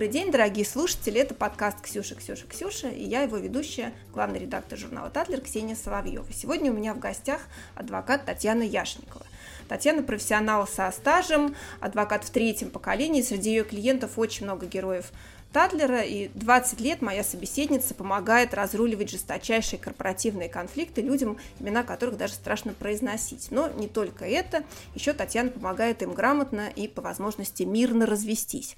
Добрый день, дорогие слушатели. Это подкаст «Ксюша, Ксюша, Ксюша» и я его ведущая, главный редактор журнала «Татлер» Ксения Соловьева. Сегодня у меня в гостях адвокат Татьяна Яшникова. Татьяна профессионал со стажем, адвокат в третьем поколении. Среди ее клиентов очень много героев Татлера, и 20 лет моя собеседница помогает разруливать жесточайшие корпоративные конфликты людям, имена которых даже страшно произносить. Но не только это, еще Татьяна помогает им грамотно и по возможности мирно развестись.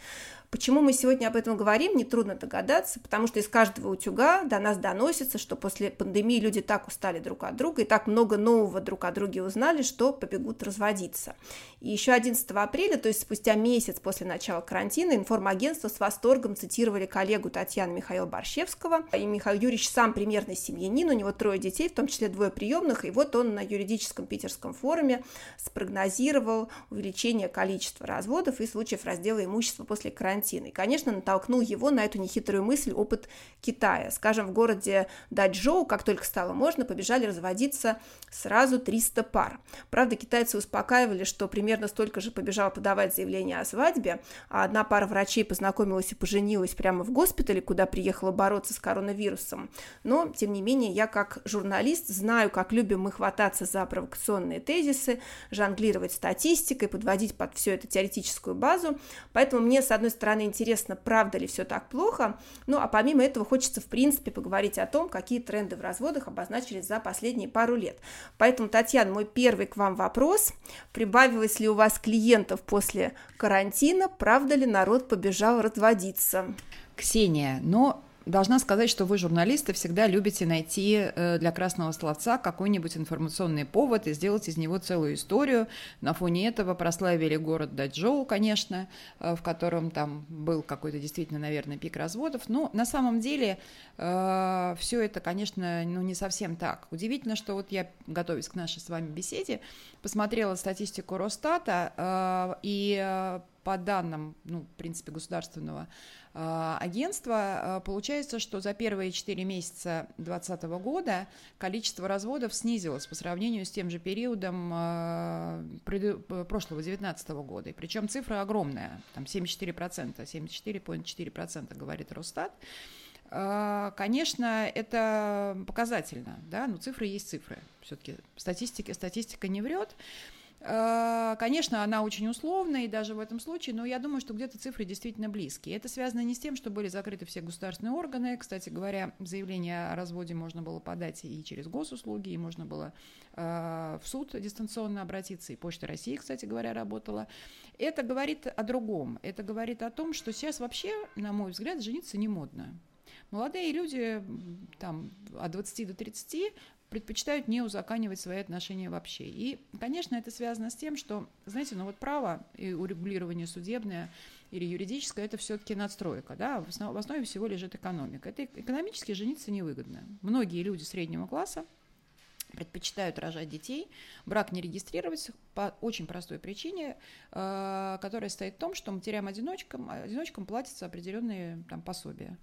Почему мы сегодня об этом говорим, нетрудно догадаться, потому что из каждого утюга до нас доносится, что после пандемии люди так устали друг от друга и так много нового друг о друге узнали, что побегут разводиться. И еще 11 апреля, то есть спустя месяц после начала карантина, информагентство с восторгом цитировали коллегу Татьяны Михаила Борщевского. И Михаил Юрьевич сам примерный семьянин, у него трое детей, в том числе двое приемных, и вот он на юридическом питерском форуме спрогнозировал увеличение количества разводов и случаев раздела имущества после карантина. И, конечно, натолкнул его на эту нехитрую мысль опыт Китая. Скажем, в городе Даджоу, как только стало можно, побежали разводиться сразу 300 пар. Правда, китайцы успокаивали, что примерно столько же побежало подавать заявление о свадьбе, а одна пара врачей познакомилась и поженилась прямо в госпитале, куда приехала бороться с коронавирусом. Но, тем не менее, я как журналист знаю, как любим мы хвататься за провокационные тезисы, жонглировать статистикой, подводить под все это теоретическую базу. Поэтому мне, с одной стороны, интересно, правда ли все так плохо. Ну, а помимо этого хочется, в принципе, поговорить о том, какие тренды в разводах обозначились за последние пару лет. Поэтому, Татьяна, мой первый к вам вопрос. Прибавилось ли у вас клиентов после карантина? Правда ли народ побежал разводиться? Ксения, но Должна сказать, что вы, журналисты, всегда любите найти э, для красного словца какой-нибудь информационный повод и сделать из него целую историю. На фоне этого прославили город Даджоу, конечно, э, в котором там был какой-то действительно, наверное, пик разводов. Но на самом деле э, все это, конечно, ну, не совсем так. Удивительно, что вот я, готовясь к нашей с вами беседе, посмотрела статистику Росстата, и по данным, ну, в принципе, государственного агентства, а, получается, что за первые 4 месяца 2020 года количество разводов снизилось по сравнению с тем же периодом а, прошлого 2019 года. Причем цифра огромная, там 74%, 74,4% говорит Росстат. Конечно, это показательно, да, но цифры есть цифры. Все-таки статистика, статистика не врет. Э, конечно, она очень условная, и даже в этом случае, но я думаю, что где-то цифры действительно близкие. Это связано не с тем, что были закрыты все государственные органы. Кстати говоря, заявление о разводе можно было подать и через госуслуги, и можно было э, в суд дистанционно обратиться, и Почта России, кстати говоря, работала. Это говорит о другом. Это говорит о том, что сейчас вообще, на мой взгляд, жениться не модно. Молодые люди там, от 20 до 30 предпочитают не узаканивать свои отношения вообще. И, конечно, это связано с тем, что, знаете, ну вот право и урегулирование судебное или юридическое – это все-таки надстройка, да, в основе, в основе всего лежит экономика. Это экономически жениться невыгодно. Многие люди среднего класса предпочитают рожать детей, брак не регистрировать по очень простой причине, э, которая стоит в том, что матерям-одиночкам одиночкам платятся определенные там, пособия.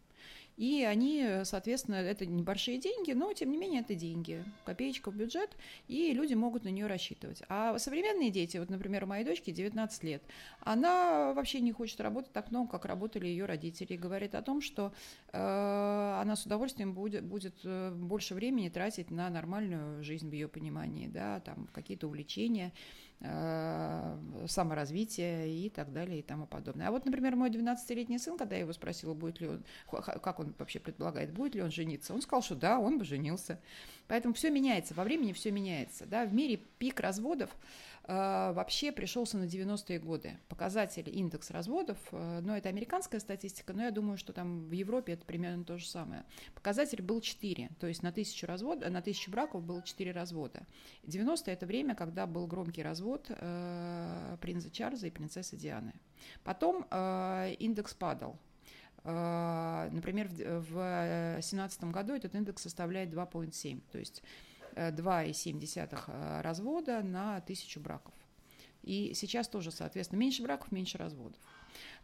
И они, соответственно, это небольшие деньги, но тем не менее это деньги, копеечка в бюджет, и люди могут на нее рассчитывать. А современные дети, вот, например, у моей дочки 19 лет, она вообще не хочет работать так много, как работали ее родители, и говорит о том, что э, она с удовольствием будет, будет э, больше времени тратить на нормальную жизнь в ее понимании, да, там какие-то увлечения. Э, саморазвития и так далее и тому подобное. А вот, например, мой 12-летний сын, когда я его спросила, будет ли он, как он вообще предполагает, будет ли он жениться, он сказал, что да, он бы женился. Поэтому все меняется, во времени все меняется. Да? В мире пик разводов вообще пришелся на 90-е годы. Показатель индекс разводов, э, но это американская статистика, но я думаю, что там в Европе это примерно то же самое. Показатель был 4, то есть на тысячу, развод, на тысячу браков было 4 развода. 90-е это время, когда был громкий развод э, принца Чарльза и принцессы Дианы. Потом э, индекс падал, э, Например, в 2017 году этот индекс составляет 2,7, то есть 2,7 э, развода на тысячу браков. И сейчас тоже, соответственно, меньше браков, меньше разводов.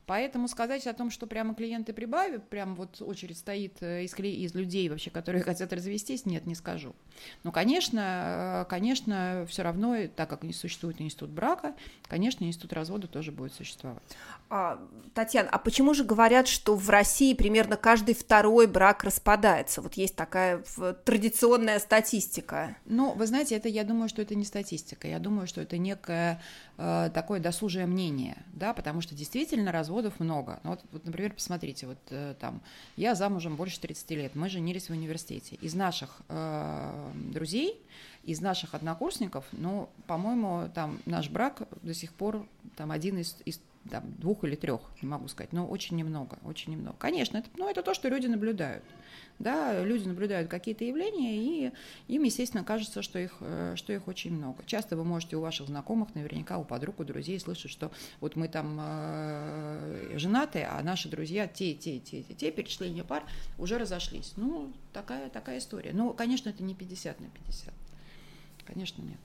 Поэтому сказать о том, что прямо клиенты прибавят, прям вот очередь стоит э, из, из людей вообще, которые хотят развестись, нет, не скажу. Но, конечно, э, конечно, все равно, так как не существует институт брака, конечно, институт развода тоже будет существовать. А, Татьяна, а почему же говорят, что в России примерно каждый второй брак распадается? Вот есть такая традиционная статистика. Ну, вы знаете, это я думаю, что это не статистика. Я думаю, что это некое э, такое досужее мнение, да, потому что действительно разводов много. Ну, вот, вот, например, посмотрите, вот э, там, я замужем больше 30 лет, мы женились в университете. Из наших э, друзей, из наших однокурсников, ну, по-моему, там наш брак до сих пор там один из, из там, двух или трех, не могу сказать, но очень немного, очень немного. Конечно, это, ну, это то, что люди наблюдают. Да, люди наблюдают какие-то явления, и им, естественно, кажется, что их, э, что их очень много. Часто вы можете у ваших знакомых, наверняка у подруг, у друзей слышать, что вот мы там э, женаты, а наши друзья, те, те, те, те, те, перечисления пар уже разошлись. Ну, такая, такая история. Но, конечно, это не 50 на 50. Конечно, нет.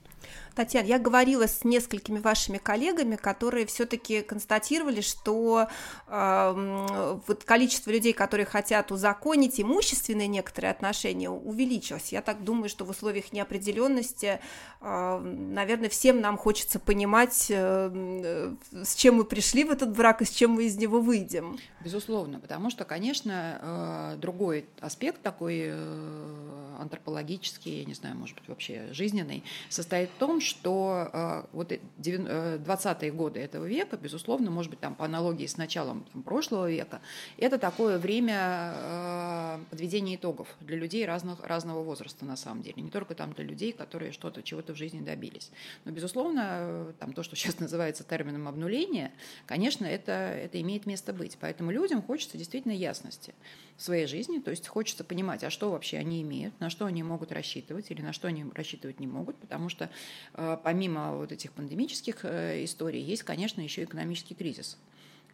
Татьяна, я говорила с несколькими вашими коллегами, которые все-таки констатировали, что э, вот количество людей, которые хотят узаконить имущественные некоторые отношения, увеличилось. Я так думаю, что в условиях неопределенности, э, наверное, всем нам хочется понимать, э, с чем мы пришли в этот брак и с чем мы из него выйдем. Безусловно, потому что, конечно, э, другой аспект такой э, антропологический, я не знаю, может быть, вообще жизненный, состоит в том, что э, вот 20-е э, годы этого века, безусловно, может быть, там по аналогии с началом там, прошлого века, это такое время э, подведения итогов для людей разных, разного возраста, на самом деле. Не только там для людей, которые что-то, чего-то в жизни добились. Но, безусловно, там то, что сейчас называется термином обнуления, конечно, это, это имеет место быть. Поэтому людям хочется действительно ясности в своей жизни, то есть хочется понимать, а что вообще они имеют, на что они могут рассчитывать или на что они рассчитывать не могут, потому что э, помимо вот этих пандемических э, историй есть, конечно, еще экономический кризис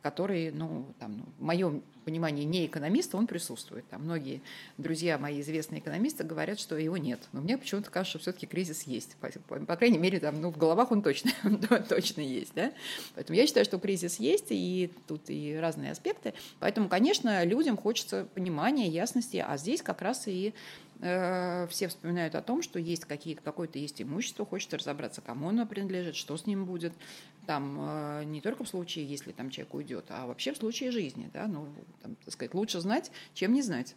который, ну, там, ну, в моем понимании, не экономиста, он присутствует. Там многие друзья мои известные экономисты говорят, что его нет. Но мне почему-то кажется, что все-таки кризис есть. По, по, по крайней мере, там, ну, в головах он точно, точно есть. Да? Поэтому я считаю, что кризис есть, и тут и разные аспекты. Поэтому, конечно, людям хочется понимания, ясности, а здесь как раз и Э, все вспоминают о том, что есть какие-то, какое-то есть имущество, хочется разобраться, кому оно принадлежит, что с ним будет. Там э, не только в случае, если там человек уйдет, а вообще в случае жизни. Да? Ну, там, так сказать, лучше знать, чем не знать.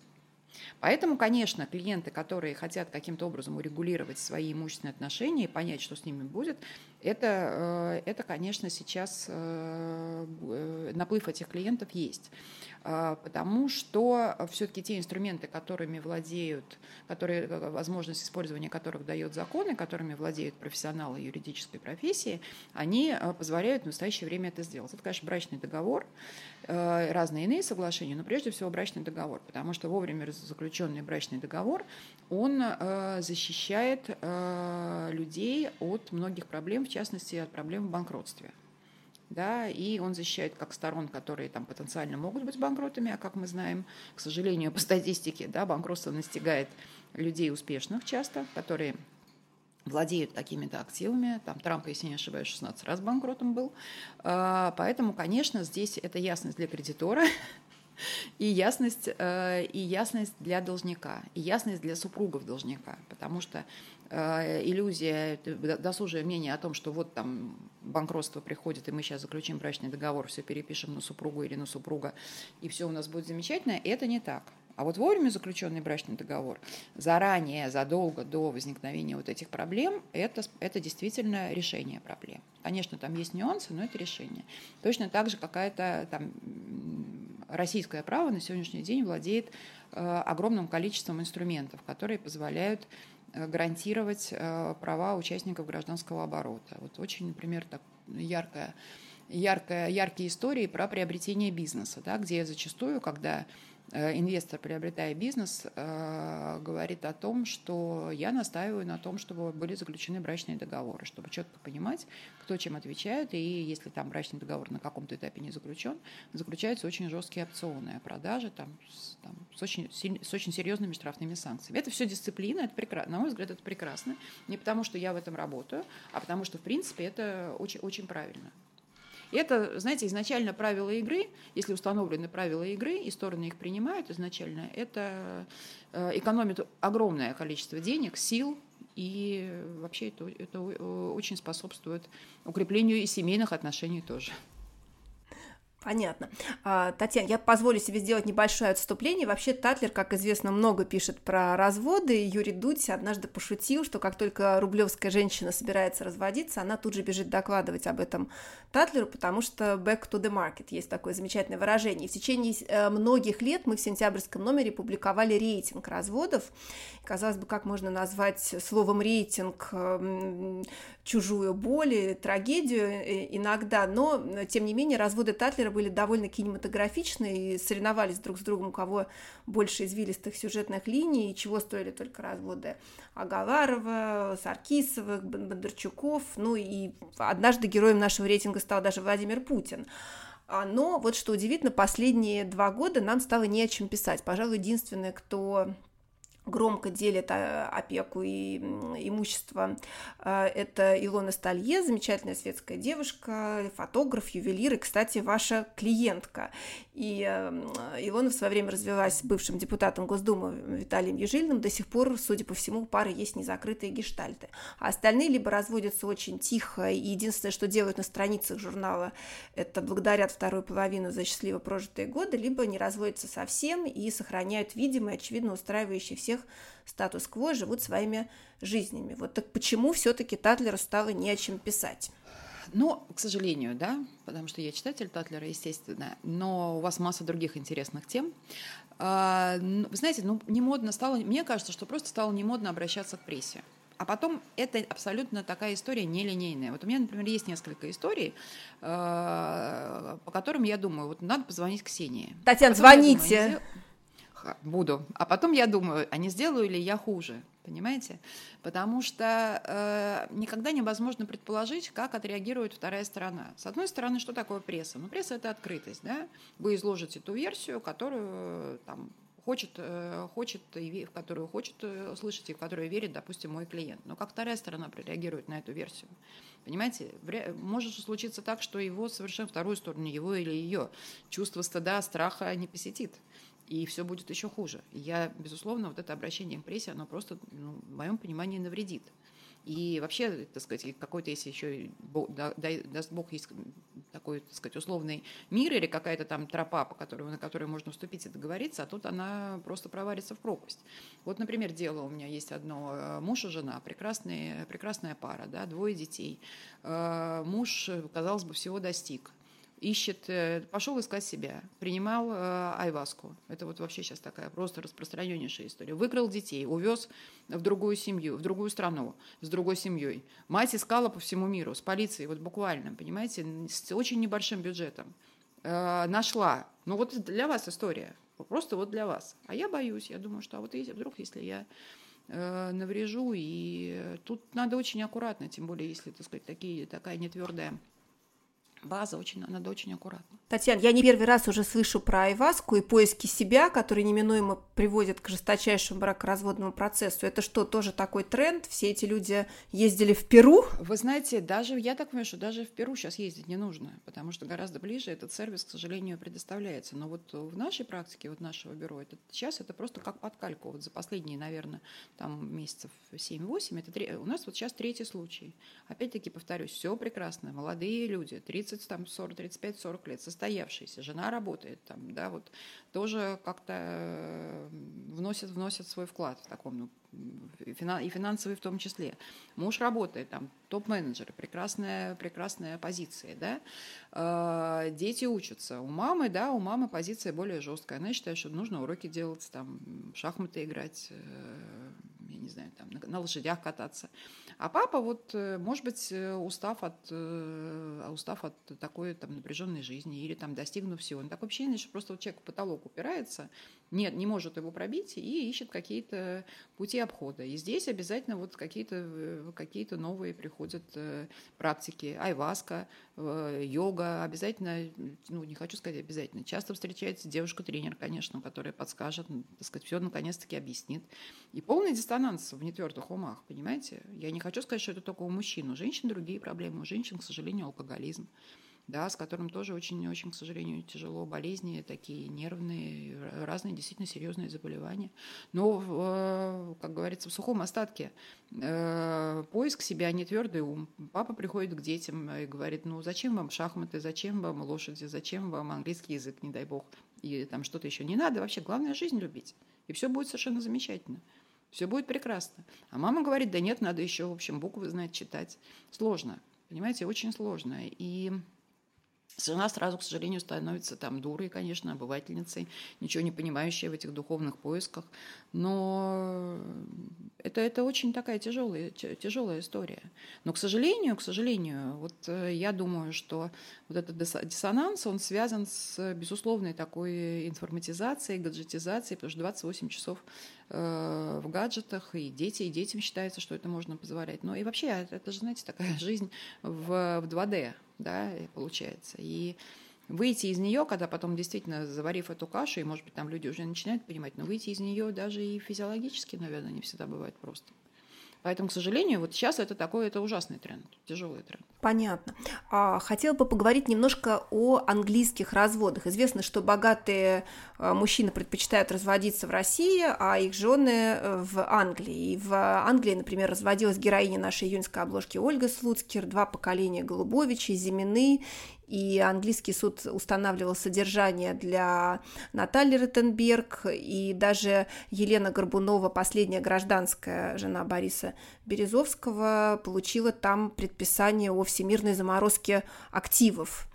Поэтому, конечно, клиенты, которые хотят каким-то образом урегулировать свои имущественные отношения и понять, что с ними будет, это, э, это конечно, сейчас наплыв этих клиентов есть. А, потому что все-таки те инструменты, которыми владеют, которые, э, возможность использования которых дает законы, которыми владеют профессионалы юридической профессии, они э, позволяют в настоящее время это сделать. Это, конечно, брачный договор, э, разные иные соглашения, но прежде всего брачный договор, потому что вовремя заключенный брачный договор, он защищает людей от многих проблем, в частности, от проблем в банкротстве да, и он защищает как сторон, которые там потенциально могут быть банкротами, а как мы знаем, к сожалению, по статистике, да, банкротство настигает людей успешных часто, которые владеют какими-то активами. Там Трамп, если не ошибаюсь, 16 раз банкротом был. А, поэтому, конечно, здесь это ясность для кредитора, и ясность, э, и ясность для должника, и ясность для супругов должника, потому что э, иллюзия, досужее мнение о том, что вот там банкротство приходит, и мы сейчас заключим брачный договор, все перепишем на супругу или на супруга, и все у нас будет замечательно, это не так. А вот вовремя заключенный брачный договор, заранее, задолго до возникновения вот этих проблем, это, это действительно решение проблем. Конечно, там есть нюансы, но это решение. Точно так же какая-то там российское право на сегодняшний день владеет э, огромным количеством инструментов, которые позволяют э, гарантировать э, права участников гражданского оборота. Вот очень, например, так яркая, яркая, яркие истории про приобретение бизнеса, да, где зачастую, когда инвестор, приобретая бизнес, э, говорит о том, что я настаиваю на том, чтобы были заключены брачные договоры, чтобы четко понимать, кто чем отвечает, и если там брачный договор на каком-то этапе не заключен, заключаются очень жесткие опционы о продаже там, с, там, с, очень, с очень серьезными штрафными санкциями. Это все дисциплина, это прекрасно, на мой взгляд, это прекрасно. Не потому, что я в этом работаю, а потому что, в принципе, это очень, очень правильно. Это, знаете, изначально правила игры, если установлены правила игры, и стороны их принимают изначально, это э, экономит огромное количество денег, сил, и вообще это, это очень способствует укреплению и семейных отношений тоже. Понятно. А, Татьяна, я позволю себе сделать небольшое отступление. Вообще Татлер, как известно, много пишет про разводы. Юрий Дудь однажды пошутил, что как только рублевская женщина собирается разводиться, она тут же бежит докладывать об этом Татлеру, потому что back to the market есть такое замечательное выражение. И в течение э, многих лет мы в сентябрьском номере публиковали рейтинг разводов. Казалось бы, как можно назвать словом рейтинг чужую боль, трагедию э, иногда, но, тем не менее, разводы Татлера были довольно кинематографичны и соревновались друг с другом, у кого больше извилистых сюжетных линий, и чего стоили только разводы Агаларова, Саркисовых, Бондарчуков, ну и однажды героем нашего рейтинга стал даже Владимир Путин. А, но вот что удивительно, последние два года нам стало не о чем писать. Пожалуй, единственное, кто громко делит а, опеку и имущество. А, это Илона Сталье, замечательная светская девушка, фотограф, ювелир и, кстати, ваша клиентка. И Илона в свое время развелась бывшим депутатом Госдумы Виталием Ежильным. До сих пор, судя по всему, у пары есть незакрытые гештальты. А остальные либо разводятся очень тихо, и единственное, что делают на страницах журнала, это благодарят вторую половину за счастливо прожитые годы, либо не разводятся совсем и сохраняют видимый, очевидно устраивающий всех всех статус-кво живут своими жизнями. Вот так почему все-таки Татлеру стало не о чем писать? Ну, к сожалению, да, потому что я читатель Татлера, естественно, но у вас масса других интересных тем. А, ну, вы знаете, ну, не модно стало, мне кажется, что просто стало не модно обращаться к прессе. А потом это абсолютно такая история нелинейная. Вот у меня, например, есть несколько историй, э, по которым я думаю, вот надо позвонить Ксении. Татьяна, звоните. Буду. А потом я думаю, а не сделаю ли я хуже? Понимаете? Потому что э, никогда невозможно предположить, как отреагирует вторая сторона. С одной стороны, что такое пресса? Ну, пресса – это открытость. Да? Вы изложите ту версию, которую там, хочет, э, хочет, в которую хочет э, слышать и в которую верит, допустим, мой клиент. Но как вторая сторона прореагирует на эту версию? Понимаете, может случиться так, что его совершенно вторую сторону, его или ее, чувство стыда, страха не посетит и все будет еще хуже. Я, безусловно, вот это обращение к прессе, оно просто, ну, в моем понимании, навредит. И вообще, так сказать, какой-то, если еще да, даст Бог, есть такой, так сказать, условный мир или какая-то там тропа, по которой, на которой можно вступить и договориться, а тут она просто провалится в пропасть. Вот, например, дело у меня есть одно. Э, муж и жена, прекрасная, прекрасная пара, да, двое детей. Э, муж, казалось бы, всего достиг ищет, э, пошел искать себя, принимал э, айваску. Это вот вообще сейчас такая просто распространеннейшая история. Выкрал детей, увез в другую семью, в другую страну, с другой семьей. Мать искала по всему миру, с полицией, вот буквально, понимаете, с очень небольшим бюджетом. Э, нашла. Ну вот для вас история, просто вот для вас. А я боюсь, я думаю, что а вот если, вдруг, если я э, наврежу, и тут надо очень аккуратно, тем более, если, так сказать, такие, такая нетвердая база очень, надо очень аккуратно. Татьяна, я не первый раз уже слышу про айваску и поиски себя, которые неминуемо приводят к жесточайшему бракоразводному процессу. Это что, тоже такой тренд? Все эти люди ездили в Перу? Вы знаете, даже я так понимаю, что даже в Перу сейчас ездить не нужно, потому что гораздо ближе этот сервис, к сожалению, предоставляется. Но вот в нашей практике, вот нашего бюро, это, сейчас это просто как под кальку. Вот за последние, наверное, там месяцев 7-8, это у нас вот сейчас третий случай. Опять-таки, повторюсь, все прекрасно, молодые люди, 30, там, 40, 35-40 лет, состоявшиеся, жена работает там, да, вот. Тоже как-то э, вносят, вносят свой вклад в таком, ну, и финансовый в том числе. Муж работает, там, топ-менеджер, прекрасная, прекрасная позиция, да. Э, дети учатся. У мамы, да, у мамы позиция более жесткая. Она считает, что нужно уроки делать, там, шахматы играть, э, я не знаю, там, на, лошадях кататься. А папа, вот, э, может быть, э, устав от, устав от такой там, напряженной жизни или там, достигнув всего, он такое ощущение, что просто вот человек в потолок упирается, нет, не может его пробить и ищет какие-то пути обхода. И здесь обязательно вот какие-то какие новые приходят практики. Айваска, йога, обязательно, ну, не хочу сказать обязательно, часто встречается девушка-тренер, конечно, которая подскажет, так сказать, все наконец-таки объяснит. И полный диссонанс в нетвердых умах, понимаете? Я не хочу сказать, что это только у мужчин. У женщин другие проблемы. У женщин, к сожалению, алкоголизм. Да, с которым тоже очень-очень, к сожалению, тяжело, болезни такие нервные, разные действительно серьезные заболевания. Но, э, как говорится, в сухом остатке э, поиск себя а не твердый ум. Папа приходит к детям и говорит, ну зачем вам шахматы, зачем вам лошади, зачем вам английский язык, не дай бог, и там что-то еще не надо. Вообще, главное жизнь любить. И все будет совершенно замечательно. Все будет прекрасно. А мама говорит, да нет, надо еще, в общем, буквы знать, читать. Сложно. Понимаете, очень сложно. И Жена сразу, к сожалению, становится там дурой, конечно, обывательницей, ничего не понимающей в этих духовных поисках. Но это, это очень такая тяжелая, тяжелая история. Но, к сожалению, к сожалению, вот э, я думаю, что вот этот диссонанс, он связан с безусловной такой информатизацией, гаджетизацией, потому что 28 часов в гаджетах, и дети, и детям считается, что это можно позволять. Но и вообще, это же, знаете, такая жизнь в, в 2D, да, получается. И выйти из нее, когда потом действительно заварив эту кашу, и, может быть, там люди уже начинают понимать, но выйти из нее даже и физиологически, наверное, не всегда бывает просто. Поэтому, к сожалению, вот сейчас это такой, это ужасный тренд, тяжелый тренд. Понятно. А, хотела бы поговорить немножко о английских разводах. Известно, что богатые а, мужчины предпочитают разводиться в России, а их жены э, в Англии. И в Англии, например, разводилась героиня нашей июньской обложки Ольга Слуцкер, два поколения Голубовичей, Зимины и английский суд устанавливал содержание для Натальи Ротенберг, и даже Елена Горбунова, последняя гражданская жена Бориса Березовского, получила там предписание о всемирной заморозке активов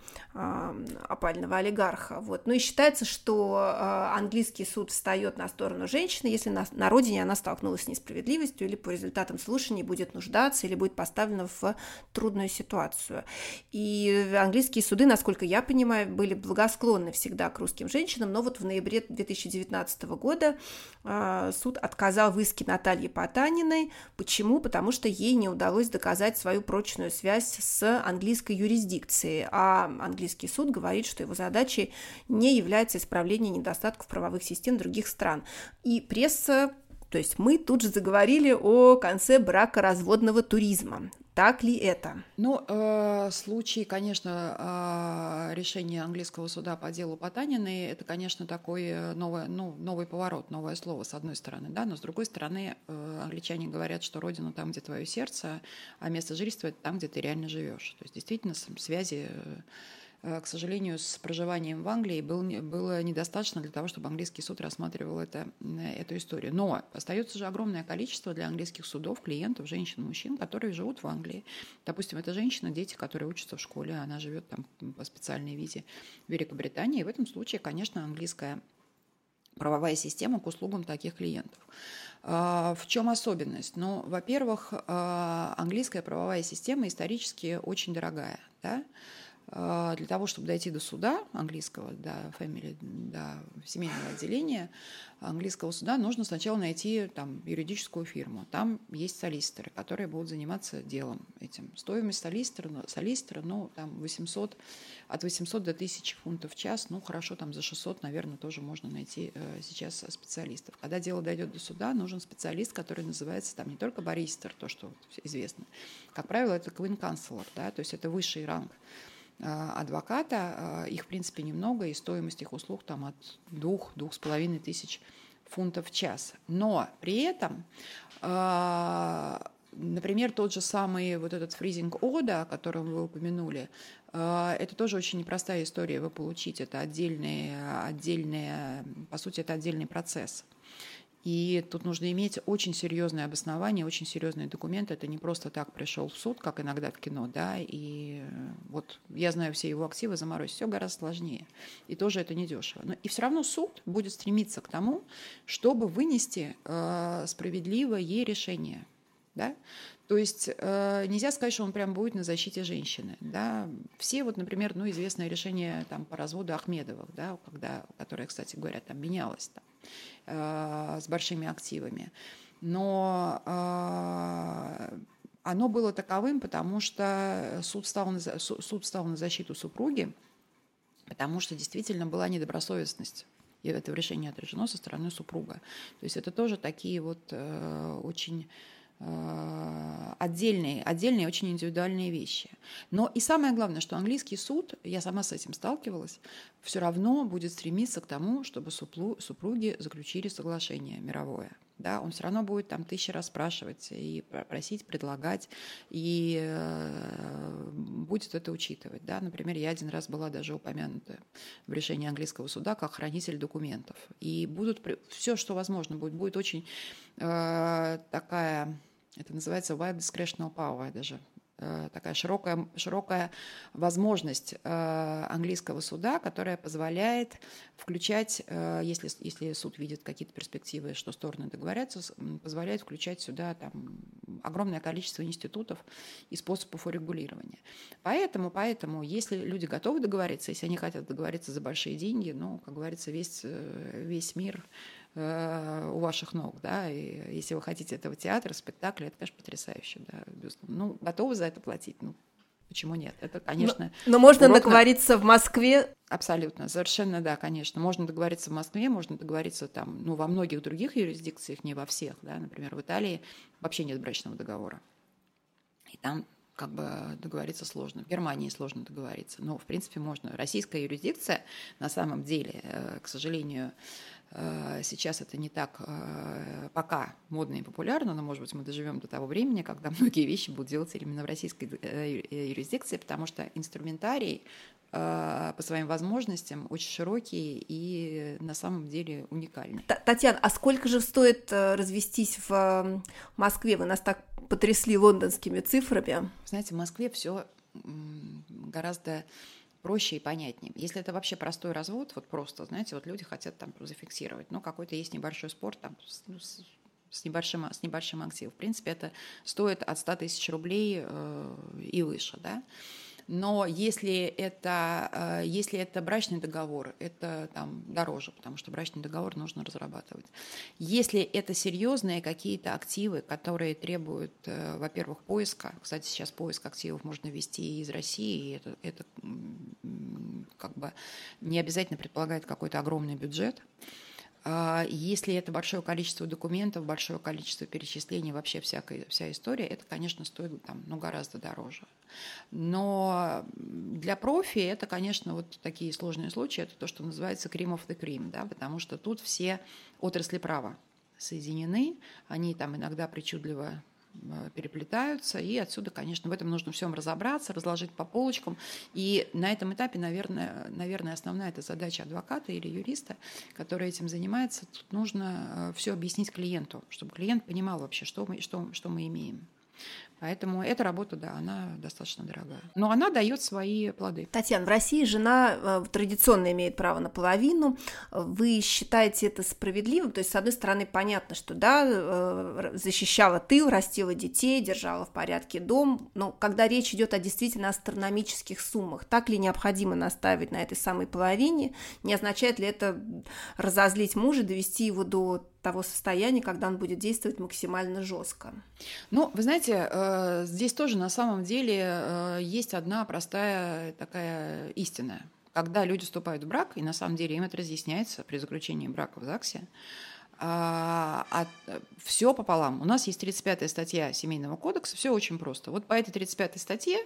опального олигарха. Вот. Ну и считается, что а, английский суд встает на сторону женщины, если на, на родине она столкнулась с несправедливостью или по результатам слушаний будет нуждаться или будет поставлена в трудную ситуацию. И английские суды, насколько я понимаю, были благосклонны всегда к русским женщинам, но вот в ноябре 2019 года а, суд отказал в иске Натальи Потаниной. Почему? Потому что ей не удалось доказать свою прочную связь с английской юрисдикцией, а английский суд говорит, что его задачей не является исправление недостатков правовых систем других стран. И пресса то есть мы тут же заговорили о конце бракоразводного туризма. Так ли это? Ну, э, случай, конечно, э, решения английского суда по делу Потаниной, это, конечно, такой э, новый, ну, новый поворот, новое слово, с одной стороны, да, но с другой стороны, э, англичане говорят, что родина там, где твое сердце, а место жительства – это там, где ты реально живешь. То есть, действительно, связи Э, к сожалению, с проживанием в Англии был, было недостаточно для того, чтобы английский суд рассматривал это, эту историю. Но остается же огромное количество для английских судов клиентов, женщин, мужчин, которые живут в Англии. Допустим, это женщина, дети, которые учатся в школе, она живет там по специальной визе в Великобритании. И в этом случае, конечно, английская правовая система к услугам таких клиентов. А, в чем особенность? Ну, во-первых, а, английская правовая система исторически очень дорогая. Да? А, для того, чтобы дойти до суда английского, до family, до семейного отделения английского суда, нужно сначала найти там юридическую фирму. Там есть солистеры, которые будут заниматься делом этим. Стоимость солистера, солистера ну, там 800, от 800 до 1000 фунтов в час, ну, хорошо, там за 600, наверное, тоже можно найти э, сейчас специалистов. Когда дело дойдет до суда, нужен специалист, который называется там не только баристер, то, что известно. Как правило, это counselor, да, то есть это высший ранг адвоката. Э, их, в принципе, немного, и стоимость их услуг там от двух-двух с половиной тысяч фунтов в час. Но при этом, э, например, тот же самый вот этот фризинг ода, о котором вы упомянули, это тоже очень непростая история его получить. Это отдельный, отдельный, по сути, это отдельный процесс. И тут нужно иметь очень серьезное обоснование, очень серьезные документы. Это не просто так пришел в суд, как иногда в кино, да, и э, вот я знаю все его активы, заморозить, все гораздо сложнее. И тоже это недешево. Но и все равно суд будет стремиться к тому, чтобы вынести э, справедливое решение. Да? То есть э, нельзя сказать, что он прям будет на защите женщины. Да? Все, вот, например, ну, известное решение там, по разводу Ахмедовых, да, когда, которое, кстати говоря, там менялось. Там Э, с большими активами. Но э, оно было таковым, потому что суд стал, на, суд стал на защиту супруги, потому что действительно была недобросовестность. И это решение отражено со стороны супруга. То есть это тоже такие вот э, очень отдельные, отдельные очень индивидуальные вещи. Но и самое главное, что английский суд, я сама с этим сталкивалась, все равно будет стремиться к тому, чтобы супруги заключили соглашение мировое да, он все равно будет там тысячи раз спрашивать и просить, предлагать, и э, будет это учитывать. Да. Например, я один раз была даже упомянута в решении английского суда как хранитель документов. И будут все, что возможно будет, будет очень э, такая, это называется wide discretional power даже такая широкая, широкая возможность э, английского суда, которая позволяет включать, э, если, если суд видит какие-то перспективы, что стороны договорятся, позволяет включать сюда там, огромное количество институтов и способов урегулирования. Поэтому, поэтому, если люди готовы договориться, если они хотят договориться за большие деньги, ну, как говорится, весь, весь мир Э, у ваших ног, да, и если вы хотите этого театра, спектакля, это, конечно, потрясающе, да, безусловно. Ну, готовы за это платить, ну, почему нет? Это, конечно... Но, но можно урок договориться на... в Москве? Абсолютно, совершенно, да, конечно. Можно договориться в Москве, можно договориться там, ну, во многих других юрисдикциях, не во всех, да, например, в Италии вообще нет брачного договора. И там как бы договориться сложно. В Германии сложно договориться. Но, в принципе, можно. Российская юрисдикция, на самом деле, э, к сожалению, сейчас это не так э, пока модно и популярно, но, может быть, мы доживем до того времени, когда многие вещи будут делаться именно в российской э, юрисдикции, потому что инструментарий по своим возможностям очень широкий и на самом деле уникальный. Татьяна, а сколько же стоит развестись в Москве? Вы нас так потрясли лондонскими цифрами. Знаете, в Москве все гораздо проще и понятнее. Если это вообще простой развод, вот просто, знаете, вот люди хотят там зафиксировать, ну, какой-то есть небольшой спор там ну, с, с небольшим, с небольшим активом. В принципе, это стоит от 100 тысяч рублей э, и выше, да. Но если это, э, если это брачный договор, это там дороже, потому что брачный договор нужно разрабатывать. Если это серьезные какие-то активы, которые требуют, э, во-первых, поиска, кстати, сейчас поиск активов можно вести из России, и это, это как бы не обязательно предполагает какой-то огромный бюджет, если это большое количество документов, большое количество перечислений, вообще всякая, вся история, это, конечно, стоит там, ну, гораздо дороже. Но для профи это, конечно, вот такие сложные случаи, это то, что называется cream of the cream, да, потому что тут все отрасли права соединены, они там иногда причудливо переплетаются, и отсюда, конечно, в этом нужно всем разобраться, разложить по полочкам. И на этом этапе, наверное, наверное основная это задача адвоката или юриста, который этим занимается. Тут нужно э, все объяснить клиенту, чтобы клиент понимал вообще, что мы, что, что мы имеем. Поэтому эта работа, да, она достаточно дорогая. Но она дает свои плоды. Татьяна, в России жена э, традиционно имеет право на половину. Вы считаете это справедливым? То есть, с одной стороны, понятно, что да, э, защищала ты, растила детей, держала в порядке дом, но когда речь идет о действительно астрономических суммах, так ли необходимо наставить на этой самой половине? Не означает ли это разозлить мужа, довести его до того состояния, когда он будет действовать максимально жестко. Ну, вы знаете, э, здесь тоже на самом деле э, есть одна простая такая истина. Когда люди вступают в брак, и на самом деле им это разъясняется при заключении брака в ЗАГСе, а, а все пополам. У нас есть 35-я статья Семейного кодекса, все очень просто. Вот по этой 35-й статье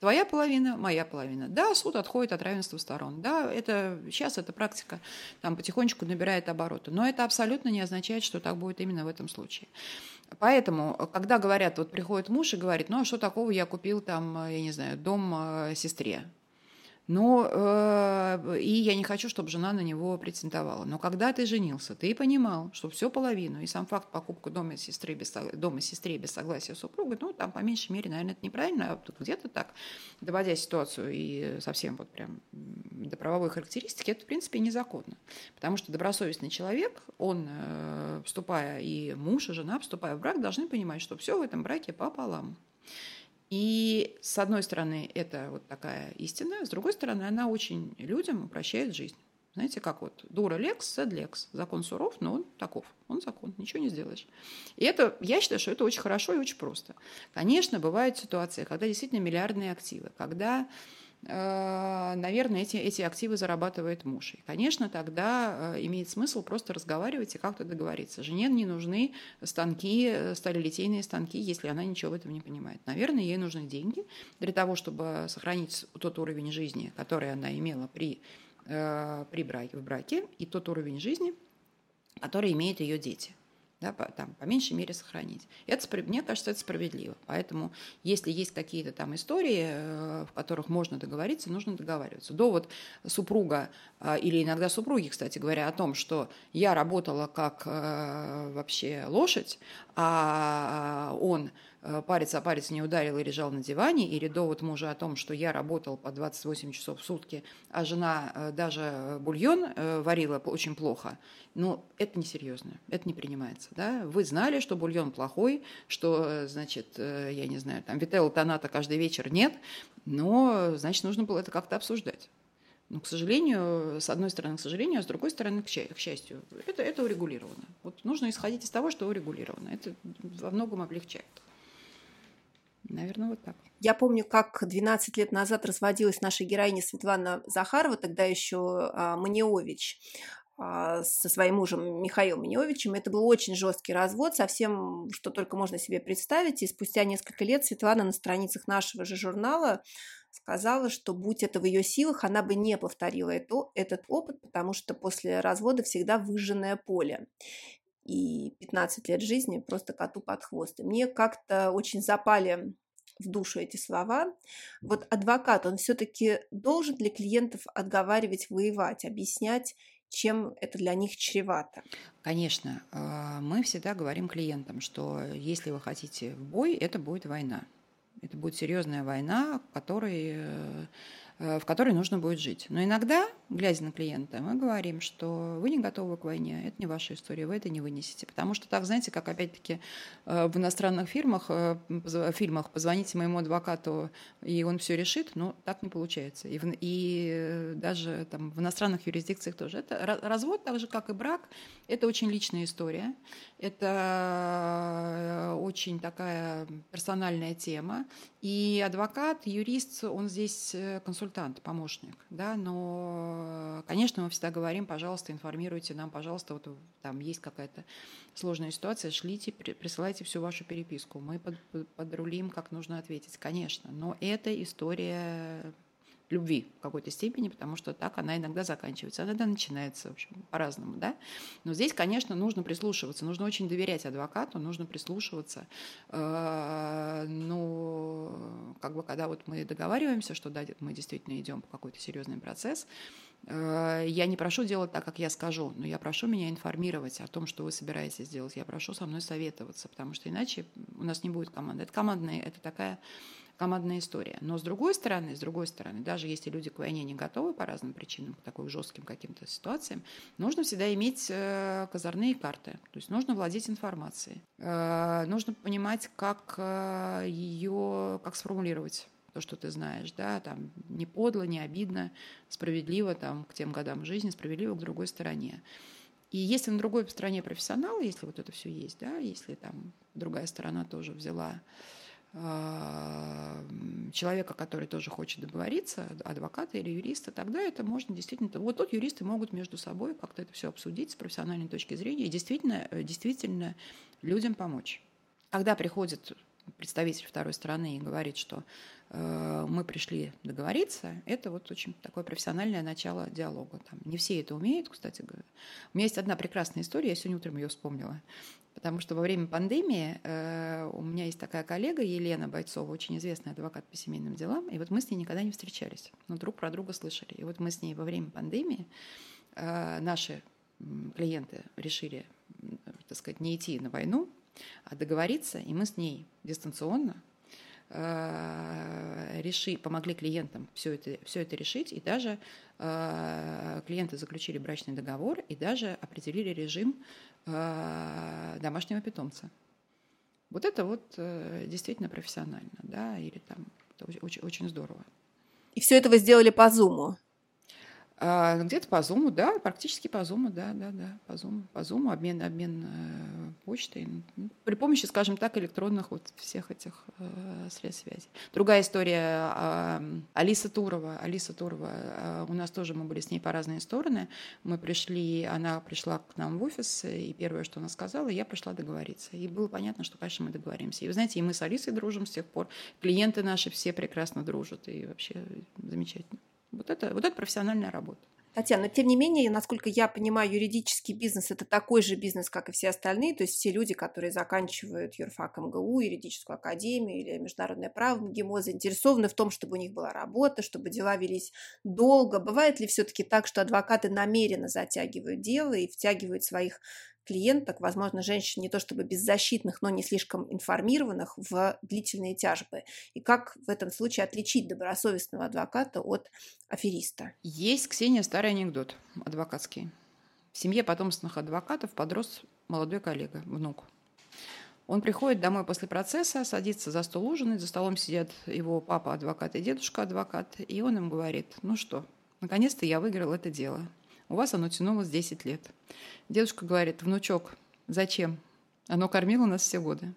Твоя половина, моя половина. Да, суд отходит от равенства сторон. Да, это сейчас эта практика там потихонечку набирает обороты. Но это абсолютно не означает, что так будет именно в этом случае. Поэтому, когда говорят, вот приходит муж и говорит, ну а что такого я купил там, я не знаю, дом э, сестре, но э, и я не хочу, чтобы жена на него претендовала. Но когда ты женился, ты понимал, что все половину, и сам факт покупки дома сестры без, дома сестре без согласия супруга, ну, там, по меньшей мере, наверное, это неправильно, а где-то так, доводя ситуацию и совсем вот прям до правовой характеристики, это, в принципе, незаконно. Потому что добросовестный человек, он, э, вступая и муж, и жена, вступая в брак, должны понимать, что все в этом браке пополам. И с одной стороны, это вот такая истина, с другой стороны, она очень людям упрощает жизнь. Знаете, как вот дура лекс, сед лекс. Закон суров, но он таков. Он закон, ничего не сделаешь. И это, я считаю, что это очень хорошо и очень просто. Конечно, бывают ситуации, когда действительно миллиардные активы, когда наверное, эти, эти активы зарабатывает муж. И, конечно, тогда э, имеет смысл просто разговаривать и как-то договориться. Жене не нужны станки, сталелитейные станки, если она ничего в этом не понимает. Наверное, ей нужны деньги для того, чтобы сохранить тот уровень жизни, который она имела при, при браке, в браке, и тот уровень жизни, который имеют ее дети да, по, там, по меньшей мере сохранить. Это, мне кажется, это справедливо. Поэтому, если есть какие-то там истории, э, в которых можно договориться, нужно договариваться. Довод супруга э, или иногда супруги, кстати говоря, о том, что я работала как э, вообще лошадь, а он Э, парец о парец не ударил и лежал на диване, или довод мужа о том, что я работал по 28 часов в сутки, а жена э, даже бульон э, варила очень плохо, ну, это несерьезно, это не принимается. Да? Вы знали, что бульон плохой, что, значит, я не знаю, там вителла тоната каждый вечер нет, но, значит, нужно было это как-то обсуждать. Но, к сожалению, с одной стороны, к сожалению, а с другой стороны, к счастью, это, это урегулировано. Вот нужно исходить из того, что урегулировано. Это во многом облегчает. Наверное, вот так. Я помню, как 12 лет назад разводилась наша героиня Светлана Захарова, тогда еще а, Маниович, а, со своим мужем Михаилом Маниовичем. Это был очень жесткий развод, совсем что только можно себе представить. И спустя несколько лет Светлана на страницах нашего же журнала сказала, что будь это в ее силах, она бы не повторила это, этот опыт, потому что после развода всегда выжженное поле и 15 лет жизни просто коту под хвост. И мне как-то очень запали в душу эти слова. Вот адвокат, он все-таки должен для клиентов отговаривать, воевать, объяснять, чем это для них чревато? Конечно. А, мы всегда говорим клиентам, что если вы хотите в бой, это будет война. Это будет серьезная война, которой э, в которой нужно будет жить. Но иногда, глядя на клиента, мы говорим, что вы не готовы к войне, это не ваша история, вы это не вынесете. Потому что так, знаете, как опять-таки э, в иностранных фильмах, э, фильмах позвоните моему адвокату, и он все решит, но так не получается. И, в, и даже там, в иностранных юрисдикциях тоже. Это развод, так же, как и брак, это очень личная история, это очень такая персональная тема. И адвокат, юрист, он здесь консультант консультант, помощник, да, но, конечно, мы всегда говорим, пожалуйста, информируйте нам, пожалуйста, вот там есть какая-то сложная ситуация, шлите, присылайте всю вашу переписку, мы под, подрулим, как нужно ответить, конечно, но это история любви в какой-то степени, потому что так она иногда заканчивается, иногда начинается, в общем, по-разному, да. Но здесь, конечно, нужно прислушиваться, нужно очень доверять адвокату, нужно прислушиваться. Э, ну, как бы, когда вот мы договариваемся, что да, мы действительно идем по какой-то серьезный процесс, э, я не прошу делать так, как я скажу, но я прошу меня информировать о том, что вы собираетесь делать. Я прошу со мной советоваться, потому что иначе у нас не будет команды. Это командная, это такая командная история. Но с другой стороны, с другой стороны, даже если люди к войне не готовы по разным причинам, к такой жестким каким-то ситуациям, нужно всегда иметь э, козырные карты. То есть нужно владеть информацией. Э, нужно понимать, как э, ее, как сформулировать то, что ты знаешь, да, там не подло, не обидно, справедливо там к тем годам жизни, справедливо к другой стороне. И если на другой стороне профессионал, если вот это все есть, да, если там другая сторона тоже взяла человека, который тоже хочет договориться, адвоката или юриста, тогда это можно действительно... Вот тут юристы могут между собой как-то это все обсудить с профессиональной точки зрения и действительно, э, действительно людям помочь. Когда приходит представитель второй стороны и говорит, что э, мы пришли договориться, это вот очень такое профессиональное начало диалога. Там не все это умеют, кстати говоря. У меня есть одна прекрасная история, я сегодня утром ее вспомнила. Потому что во время пандемии э, у меня есть такая коллега Елена Бойцова, очень известный адвокат по семейным делам, и вот мы с ней никогда не встречались, но друг про друга слышали. И вот мы с ней во время пандемии, э, наши клиенты решили, так сказать, не идти на войну, договориться, и мы с ней дистанционно э, реши, помогли клиентам все это, все это решить, и даже э, клиенты заключили брачный договор, и даже определили режим Э, домашнего питомца. Вот это вот действительно профессионально, да, или там очень, очень здорово. И все это вы сделали по зуму? А, где-то по Zoom, да, практически по Zoom, да, да, да, по Zoom, по Zoom, обмен, обмен э, почтой, ну, при помощи, скажем так, электронных вот всех этих э, средств связи. Другая история, э, Алиса Турова, Алиса Турова, э, у нас тоже мы были с ней по разные стороны, мы пришли, она пришла к нам в офис, и первое, что она сказала, я пришла договориться, и было понятно, что, конечно, мы договоримся. И вы знаете, и мы с Алисой дружим с тех пор, клиенты наши все прекрасно дружат, и вообще замечательно. Вот это, вот это профессиональная работа. Татьяна, но тем не менее, насколько я понимаю, юридический бизнес – это такой же бизнес, как и все остальные, то есть все люди, которые заканчивают юрфак МГУ, юридическую академию или международное право МГИМО, заинтересованы в том, чтобы у них была работа, чтобы дела велись долго. Бывает ли все-таки так, что адвокаты намеренно затягивают дело и втягивают своих клиенток, возможно, женщин не то чтобы беззащитных, но не слишком информированных в длительные тяжбы. И как в этом случае отличить добросовестного адвоката от афериста? Есть, Ксения, старый анекдот адвокатский. В семье потомственных адвокатов подрос молодой коллега, внук. Он приходит домой после процесса, садится за стол ужинать, за столом сидят его папа адвокат и дедушка адвокат, и он им говорит, ну что, наконец-то я выиграл это дело. У вас оно тянулось 10 лет. Дедушка говорит, внучок, зачем? Оно кормило нас все годы.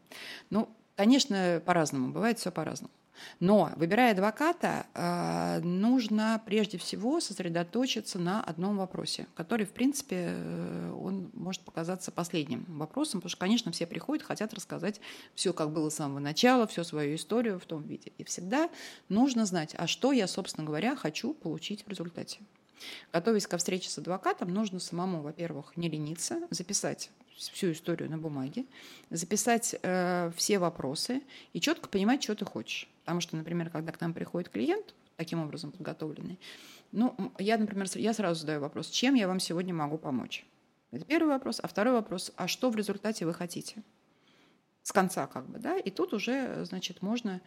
Ну, конечно, по-разному, бывает все по-разному. Но, выбирая адвоката, э, нужно прежде всего сосредоточиться на одном вопросе, который, в принципе, э, он может показаться последним вопросом, потому что, конечно, все приходят, хотят рассказать все, как было с самого начала, всю свою историю в том виде. И всегда нужно знать, а что я, собственно говоря, хочу получить в результате. Готовясь ко встрече с адвокатом, нужно самому, во-первых, не лениться, записать всю историю на бумаге, записать э, все вопросы и четко понимать, что ты хочешь. Потому что, например, когда к нам приходит клиент, таким образом подготовленный, ну, я, например, я сразу задаю вопрос, чем я вам сегодня могу помочь? Это первый вопрос. А второй вопрос, а что в результате вы хотите? С конца как бы, да? И тут уже, значит, можно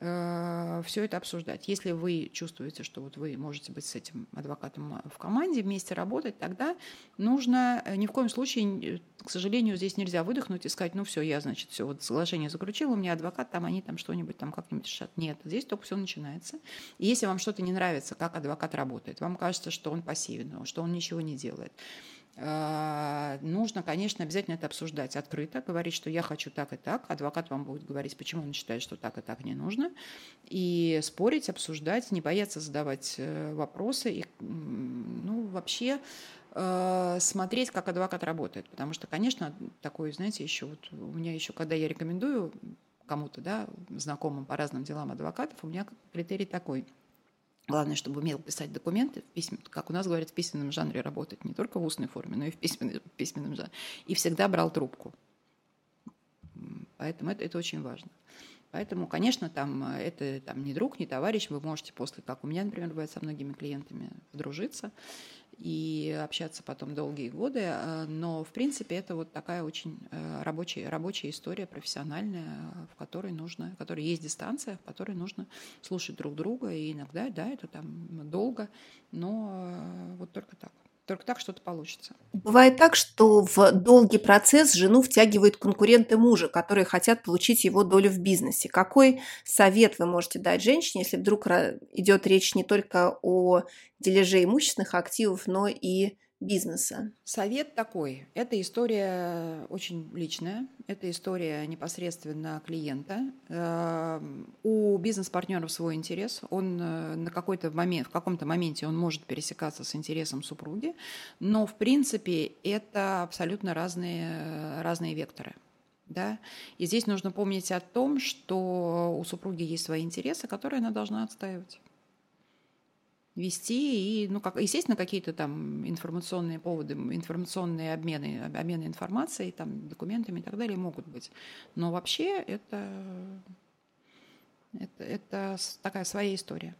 Э, все это обсуждать. Если вы чувствуете, что вот вы можете быть с этим адвокатом в команде, вместе работать, тогда нужно э, ни в коем случае, к сожалению, здесь нельзя выдохнуть и сказать, ну все, я, значит, все, вот соглашение заключил, у меня адвокат, там они там что-нибудь там как-нибудь решат. Нет, здесь только все начинается. И если вам что-то не нравится, как адвокат работает, вам кажется, что он пассивен, что он ничего не делает, нужно, конечно, обязательно это обсуждать открыто, говорить, что я хочу так и так. Адвокат вам будет говорить, почему он считает, что так и так не нужно. И спорить, обсуждать, не бояться задавать э, вопросы. И, ну, вообще э, смотреть, как адвокат работает. Потому что, конечно, такое, знаете, еще вот у меня еще, когда я рекомендую кому-то, да, знакомым по разным делам адвокатов, у меня критерий такой – Главное, чтобы умел писать документы, в письмен, как у нас говорят, в письменном жанре работать, не только в устной форме, но и в письменном, в письменном жанре. И всегда брал трубку. Поэтому это, это очень важно. Поэтому, конечно, там это там, не друг, не товарищ. Вы можете после, как у меня, например, бывает со многими клиентами, подружиться и общаться потом долгие годы. Э, но, в принципе, это вот такая очень э, рабочая, рабочая история, профессиональная, в которой нужно, в которой есть дистанция, в которой нужно слушать друг друга. И иногда, да, это там долго, но э, вот только так. Только так что-то получится. Бывает так, что в долгий процесс жену втягивают конкуренты мужа, которые хотят получить его долю в бизнесе. Какой совет вы можете дать женщине, если вдруг идет речь не только о дележе имущественных активов, но и бизнеса? Совет такой. Эта история очень личная. Это история непосредственно клиента. Эм, у бизнес-партнеров свой интерес. Он э, на какой-то момент, в каком-то моменте он может пересекаться с интересом супруги, но в принципе это абсолютно разные, разные векторы. Да? И здесь нужно помнить о том, что у супруги есть свои интересы, которые она должна отстаивать вести и, ну, как, естественно, какие-то там информационные поводы, информационные обмены, обмены информацией, там, документами и так далее могут быть. Но вообще это, это, это такая своя история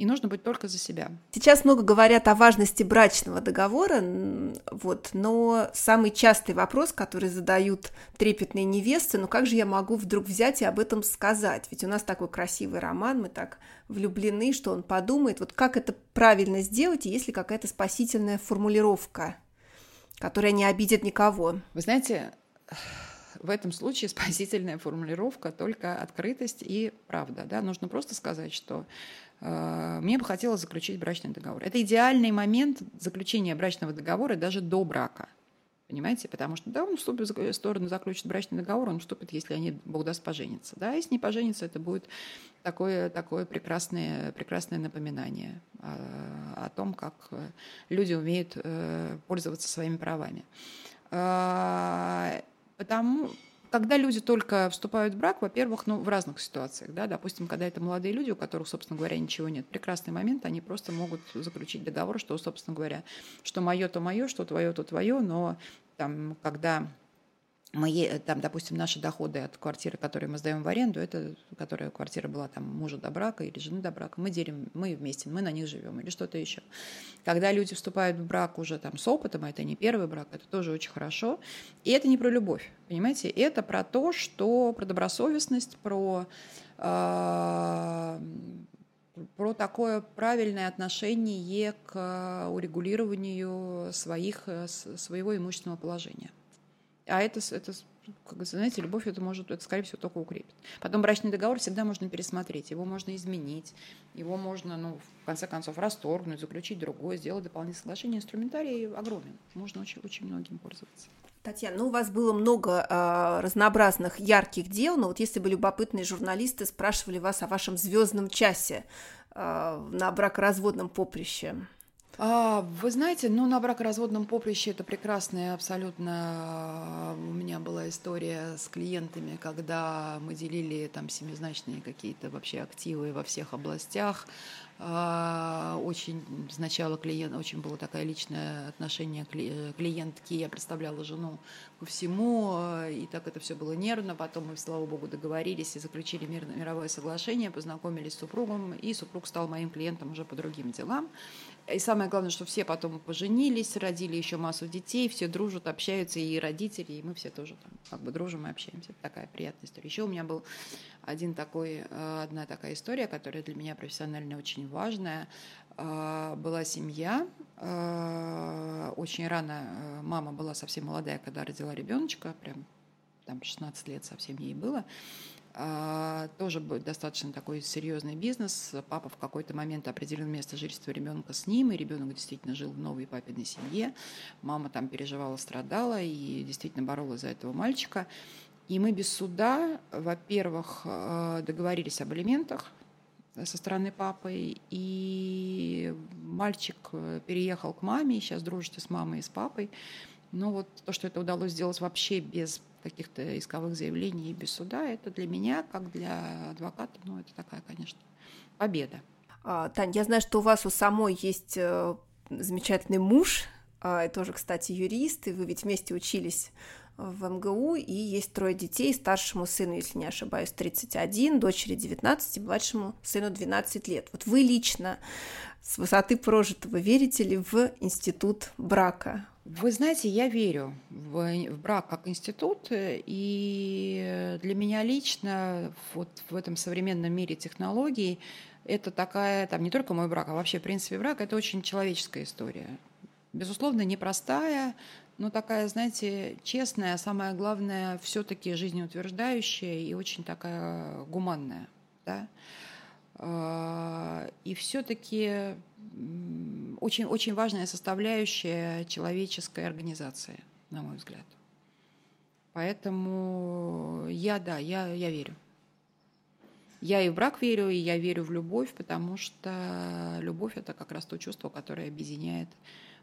и нужно быть только за себя. Сейчас много говорят о важности брачного договора, вот, но самый частый вопрос, который задают трепетные невесты, ну как же я могу вдруг взять и об этом сказать? Ведь у нас такой красивый роман, мы так влюблены, что он подумает, вот как это правильно сделать, и есть ли какая-то спасительная формулировка, которая не обидит никого? Вы знаете, в этом случае спасительная формулировка только открытость и правда. Да? Нужно просто сказать, что мне бы хотелось заключить брачный договор. Это идеальный момент заключения брачного договора даже до брака. Понимаете? Потому что, да, он вступит сторону, заключит брачный договор, он вступит, если они, Бог даст, пожениться. Да, если не пожениться, это будет такое, такое прекрасное, прекрасное напоминание о, о том, как люди умеют э, пользоваться своими правами. А, потому, когда люди только вступают в брак, во-первых, ну, в разных ситуациях, да, допустим, когда это молодые люди, у которых, собственно говоря, ничего нет, прекрасный момент, они просто могут заключить договор, что, собственно говоря, что мое, то мое, что твое, то твое, но там, когда мы, там, допустим, наши доходы от квартиры, которые мы сдаем в аренду, это, которая квартира была там мужа до брака или жены до брака, мы делим, мы вместе, мы на них живем или что-то еще. Когда люди вступают в брак уже там с опытом, а это не первый брак, это тоже очень хорошо. И это не про любовь, понимаете? Это про то, что про добросовестность, про э, про такое правильное отношение к урегулированию своих, своего имущественного положения. А это, это как знаете, любовь это может, это, скорее всего, только укрепит. Потом брачный договор всегда можно пересмотреть, его можно изменить, его можно, ну, в конце концов, расторгнуть, заключить другое, сделать дополнительное соглашение. Инструментарий огромен, можно очень, очень многим пользоваться. Татьяна, ну у вас было много э, разнообразных ярких дел, но вот если бы любопытные журналисты спрашивали вас о вашем звездном часе э, на бракоразводном поприще, а, вы знаете, ну, на бракоразводном поприще это прекрасная абсолютно... У меня была история с клиентами, когда мы делили там семизначные какие-то вообще активы во всех областях. А, очень сначала клиент, очень было такое личное отношение клиентки, я представляла жену по всему, и так это все было нервно. Потом мы, слава богу, договорились и заключили мирное, мировое соглашение, познакомились с супругом, и супруг стал моим клиентом уже по другим делам. И самое главное, что все потом поженились, родили еще массу детей, все дружат, общаются, и родители, и мы все тоже там как бы дружим и общаемся. Такая приятная история. Еще у меня был один такой, э, одна такая история, которая для меня профессионально очень важная. Э, была семья, э, очень рано мама была совсем молодая, когда родила ребеночка, прям там 16 лет совсем ей было. А, тоже будет достаточно такой серьезный бизнес. Папа в какой-то момент определил место жительства ребенка с ним, и ребенок действительно жил в новой папиной семье. Мама там переживала, страдала и действительно боролась за этого мальчика. И мы без суда, во-первых, договорились об алиментах со стороны папы, и мальчик э, переехал к маме, и сейчас дружит с мамой и с папой. Но вот то, что это удалось сделать вообще без каких-то исковых заявлений и без суда, это для меня, как для адвоката, ну, это такая, конечно, победа. А, Тань, я знаю, что у вас у самой есть э, замечательный муж, а, тоже, кстати, юрист, и вы ведь вместе учились в МГУ, и есть трое детей, старшему сыну, если не ошибаюсь, 31, дочери 19, и младшему сыну 12 лет. Вот вы лично с высоты прожитого верите ли в институт брака? Вы знаете, я верю в, в брак как институт, и для меня лично вот в этом современном мире технологий это такая, там не только мой брак, а вообще, в принципе, брак – это очень человеческая история. Безусловно, непростая, но такая, знаете, честная, а самое главное, все-таки жизнеутверждающая и очень такая гуманная. Да? А, и все-таки очень, очень важная составляющая человеческой организации, на мой взгляд. Поэтому я, да, я, я верю. Я и в брак верю, и я верю в любовь, потому что любовь – это как раз то чувство, которое объединяет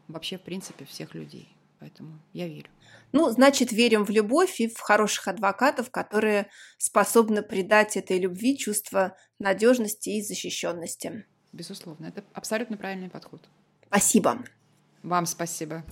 вообще, в принципе, всех людей. Поэтому я верю. Ну, значит, верим в любовь и в хороших адвокатов, которые способны придать этой любви чувство надежности и защищенности. Безусловно, это абсолютно правильный подход. Спасибо. Вам спасибо.